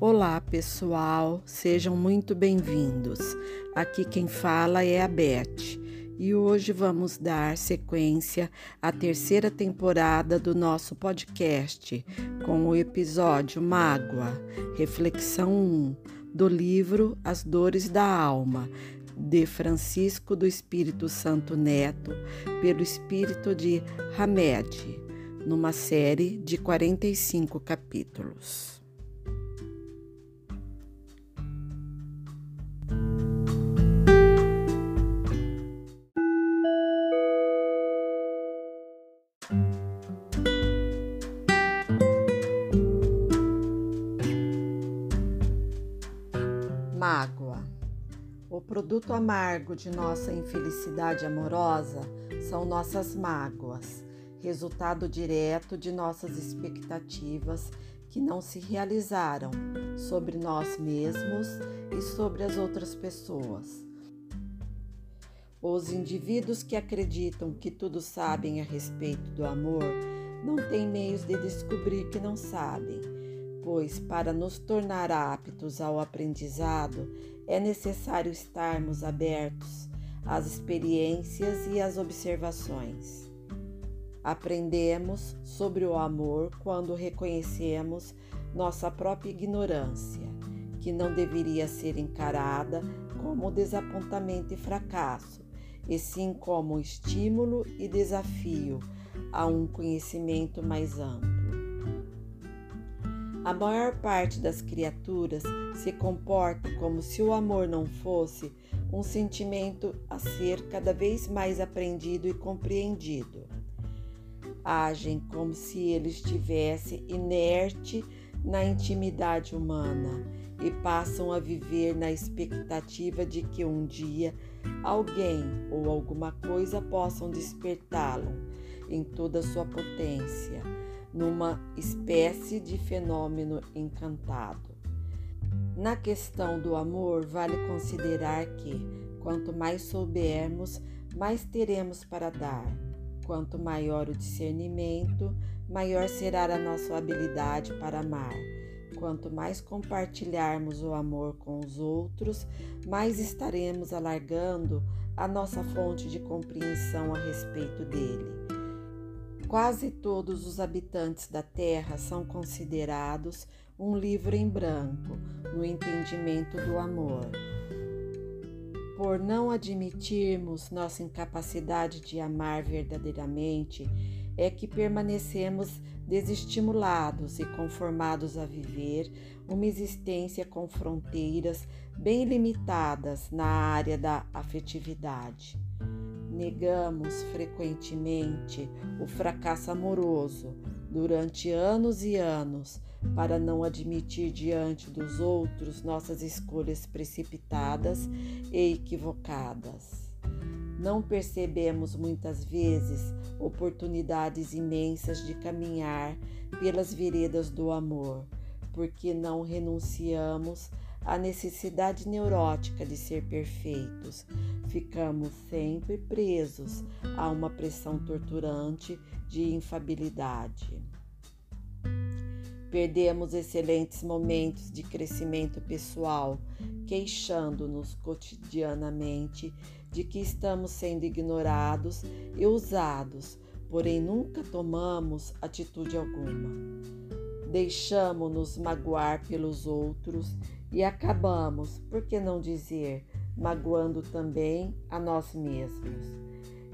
Olá, pessoal, sejam muito bem-vindos. Aqui quem fala é a Beth e hoje vamos dar sequência à terceira temporada do nosso podcast com o episódio Mágoa, Reflexão 1 do livro As Dores da Alma, de Francisco do Espírito Santo Neto, pelo Espírito de Hamed, numa série de 45 capítulos. Mágoa. O produto amargo de nossa infelicidade amorosa são nossas mágoas, resultado direto de nossas expectativas que não se realizaram sobre nós mesmos e sobre as outras pessoas. Os indivíduos que acreditam que tudo sabem a respeito do amor não têm meios de descobrir que não sabem pois para nos tornar aptos ao aprendizado é necessário estarmos abertos às experiências e às observações. Aprendemos sobre o amor quando reconhecemos nossa própria ignorância, que não deveria ser encarada como desapontamento e fracasso, e sim como estímulo e desafio a um conhecimento mais amplo. A maior parte das criaturas se comporta como se o amor não fosse um sentimento a ser cada vez mais aprendido e compreendido. Agem como se ele estivesse inerte na intimidade humana e passam a viver na expectativa de que um dia alguém ou alguma coisa possam despertá-lo em toda sua potência numa espécie de fenômeno encantado. Na questão do amor, vale considerar que, quanto mais soubermos, mais teremos para dar. Quanto maior o discernimento, maior será a nossa habilidade para amar. Quanto mais compartilharmos o amor com os outros, mais estaremos alargando a nossa fonte de compreensão a respeito dele. Quase todos os habitantes da Terra são considerados um livro em branco no entendimento do amor. Por não admitirmos nossa incapacidade de amar verdadeiramente, é que permanecemos desestimulados e conformados a viver uma existência com fronteiras bem limitadas na área da afetividade. Negamos frequentemente o fracasso amoroso durante anos e anos para não admitir diante dos outros nossas escolhas precipitadas e equivocadas. Não percebemos muitas vezes oportunidades imensas de caminhar pelas veredas do amor, porque não renunciamos a necessidade neurótica de ser perfeitos. Ficamos sempre presos a uma pressão torturante de infabilidade. Perdemos excelentes momentos de crescimento pessoal, queixando-nos cotidianamente de que estamos sendo ignorados e usados, porém nunca tomamos atitude alguma. Deixamos-nos magoar pelos outros e acabamos, por que não dizer, magoando também a nós mesmos.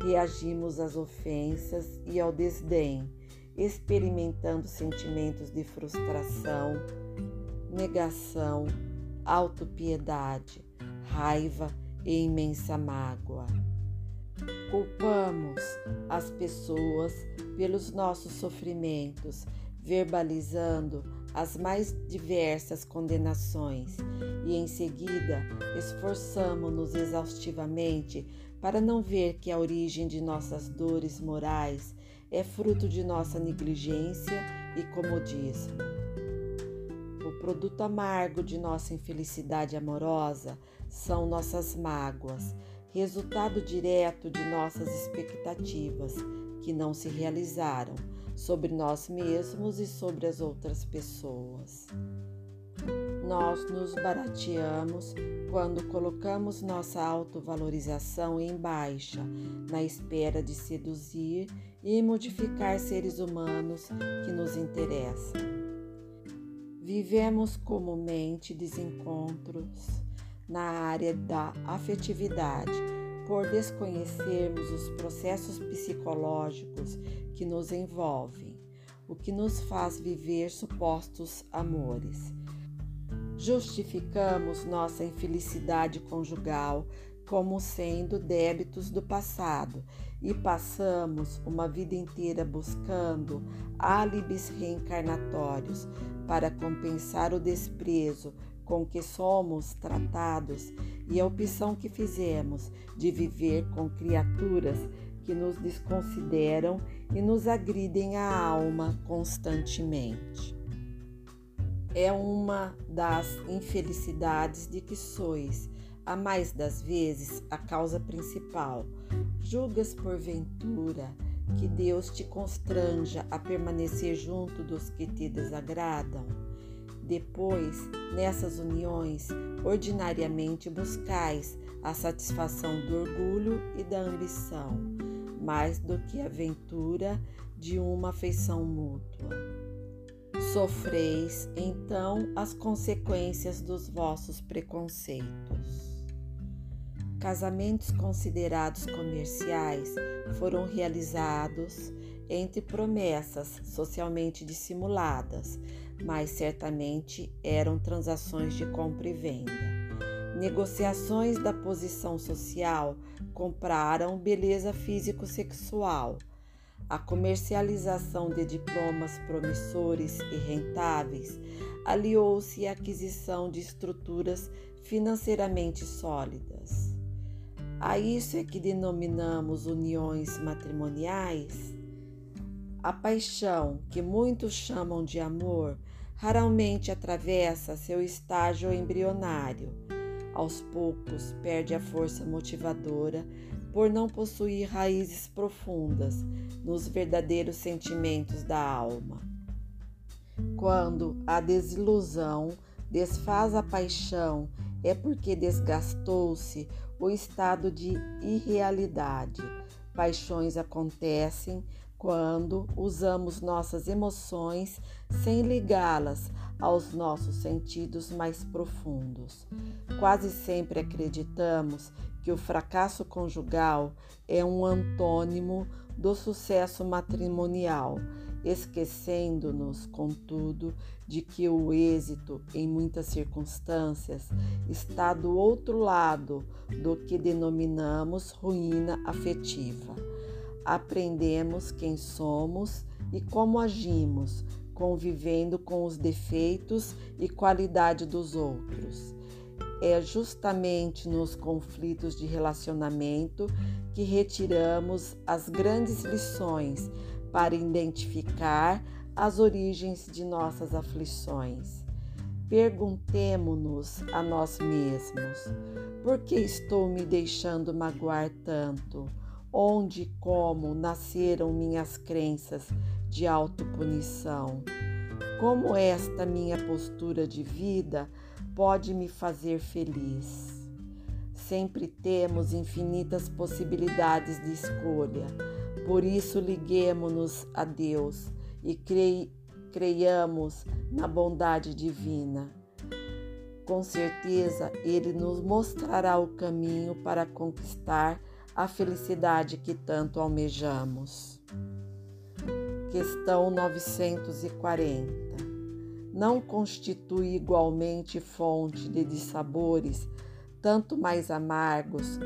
Reagimos às ofensas e ao desdém, experimentando sentimentos de frustração, negação, autopiedade, raiva e imensa mágoa. Culpamos as pessoas pelos nossos sofrimentos, verbalizando as mais diversas condenações e em seguida esforçamo-nos exaustivamente para não ver que a origem de nossas dores morais é fruto de nossa negligência e comodismo. O produto amargo de nossa infelicidade amorosa são nossas mágoas, resultado direto de nossas expectativas que não se realizaram sobre nós mesmos e sobre as outras pessoas. Nós nos barateamos quando colocamos nossa autovalorização em baixa, na espera de seduzir e modificar seres humanos que nos interessam. Vivemos comumente desencontros na área da afetividade por desconhecermos os processos psicológicos que nos envolvem, o que nos faz viver supostos amores. Justificamos nossa infelicidade conjugal como sendo débitos do passado e passamos uma vida inteira buscando álibis reencarnatórios para compensar o desprezo com que somos tratados e a opção que fizemos de viver com criaturas que nos desconsideram e nos agridem a alma constantemente. É uma das infelicidades de que sois, a mais das vezes, a causa principal. Julgas porventura que Deus te constranja a permanecer junto dos que te desagradam? Depois, nessas uniões, ordinariamente buscais a satisfação do orgulho e da ambição, mais do que a ventura de uma afeição mútua. Sofreis, então, as consequências dos vossos preconceitos. Casamentos considerados comerciais foram realizados entre promessas socialmente dissimuladas, mas certamente eram transações de compra e venda. Negociações da posição social compraram beleza físico-sexual. A comercialização de diplomas promissores e rentáveis aliou-se à aquisição de estruturas financeiramente sólidas. A isso é que denominamos uniões matrimoniais a paixão, que muitos chamam de amor, raramente atravessa seu estágio embrionário. Aos poucos perde a força motivadora por não possuir raízes profundas nos verdadeiros sentimentos da alma. Quando a desilusão desfaz a paixão, é porque desgastou-se o estado de irrealidade. Paixões acontecem quando usamos nossas emoções sem ligá-las aos nossos sentidos mais profundos. Quase sempre acreditamos que o fracasso conjugal é um antônimo do sucesso matrimonial, esquecendo-nos, contudo, de que o êxito, em muitas circunstâncias, está do outro lado do que denominamos ruína afetiva aprendemos quem somos e como agimos, convivendo com os defeitos e qualidade dos outros. É justamente nos conflitos de relacionamento que retiramos as grandes lições para identificar as origens de nossas aflições. Perguntemo-nos a nós mesmos: por que estou me deixando magoar tanto? Onde e como nasceram minhas crenças de autopunição. Como esta minha postura de vida pode me fazer feliz? Sempre temos infinitas possibilidades de escolha, por isso liguemo-nos a Deus e creiamos na bondade divina. Com certeza, Ele nos mostrará o caminho para conquistar a felicidade que tanto almejamos. Questão 940. Não constitui igualmente fonte de dissabores, tanto mais amargos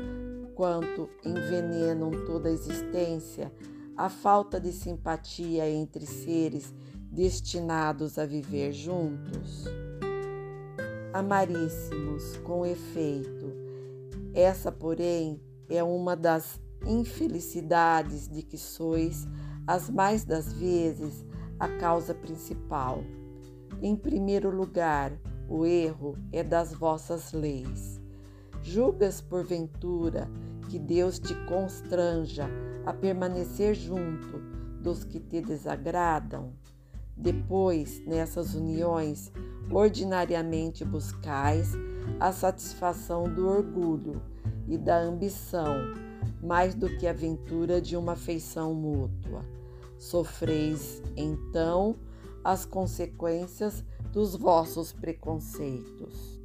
quanto envenenam toda a existência, a falta de simpatia entre seres destinados a viver juntos? Amaríssimos, com efeito, essa, porém, é uma das infelicidades de que sois, as mais das vezes, a causa principal. Em primeiro lugar, o erro é das vossas leis. Julgas, porventura, que Deus te constranja a permanecer junto dos que te desagradam? Depois, nessas uniões, ordinariamente buscais a satisfação do orgulho e da ambição, mais do que a ventura de uma afeição mútua. Sofreis, então, as consequências dos vossos preconceitos.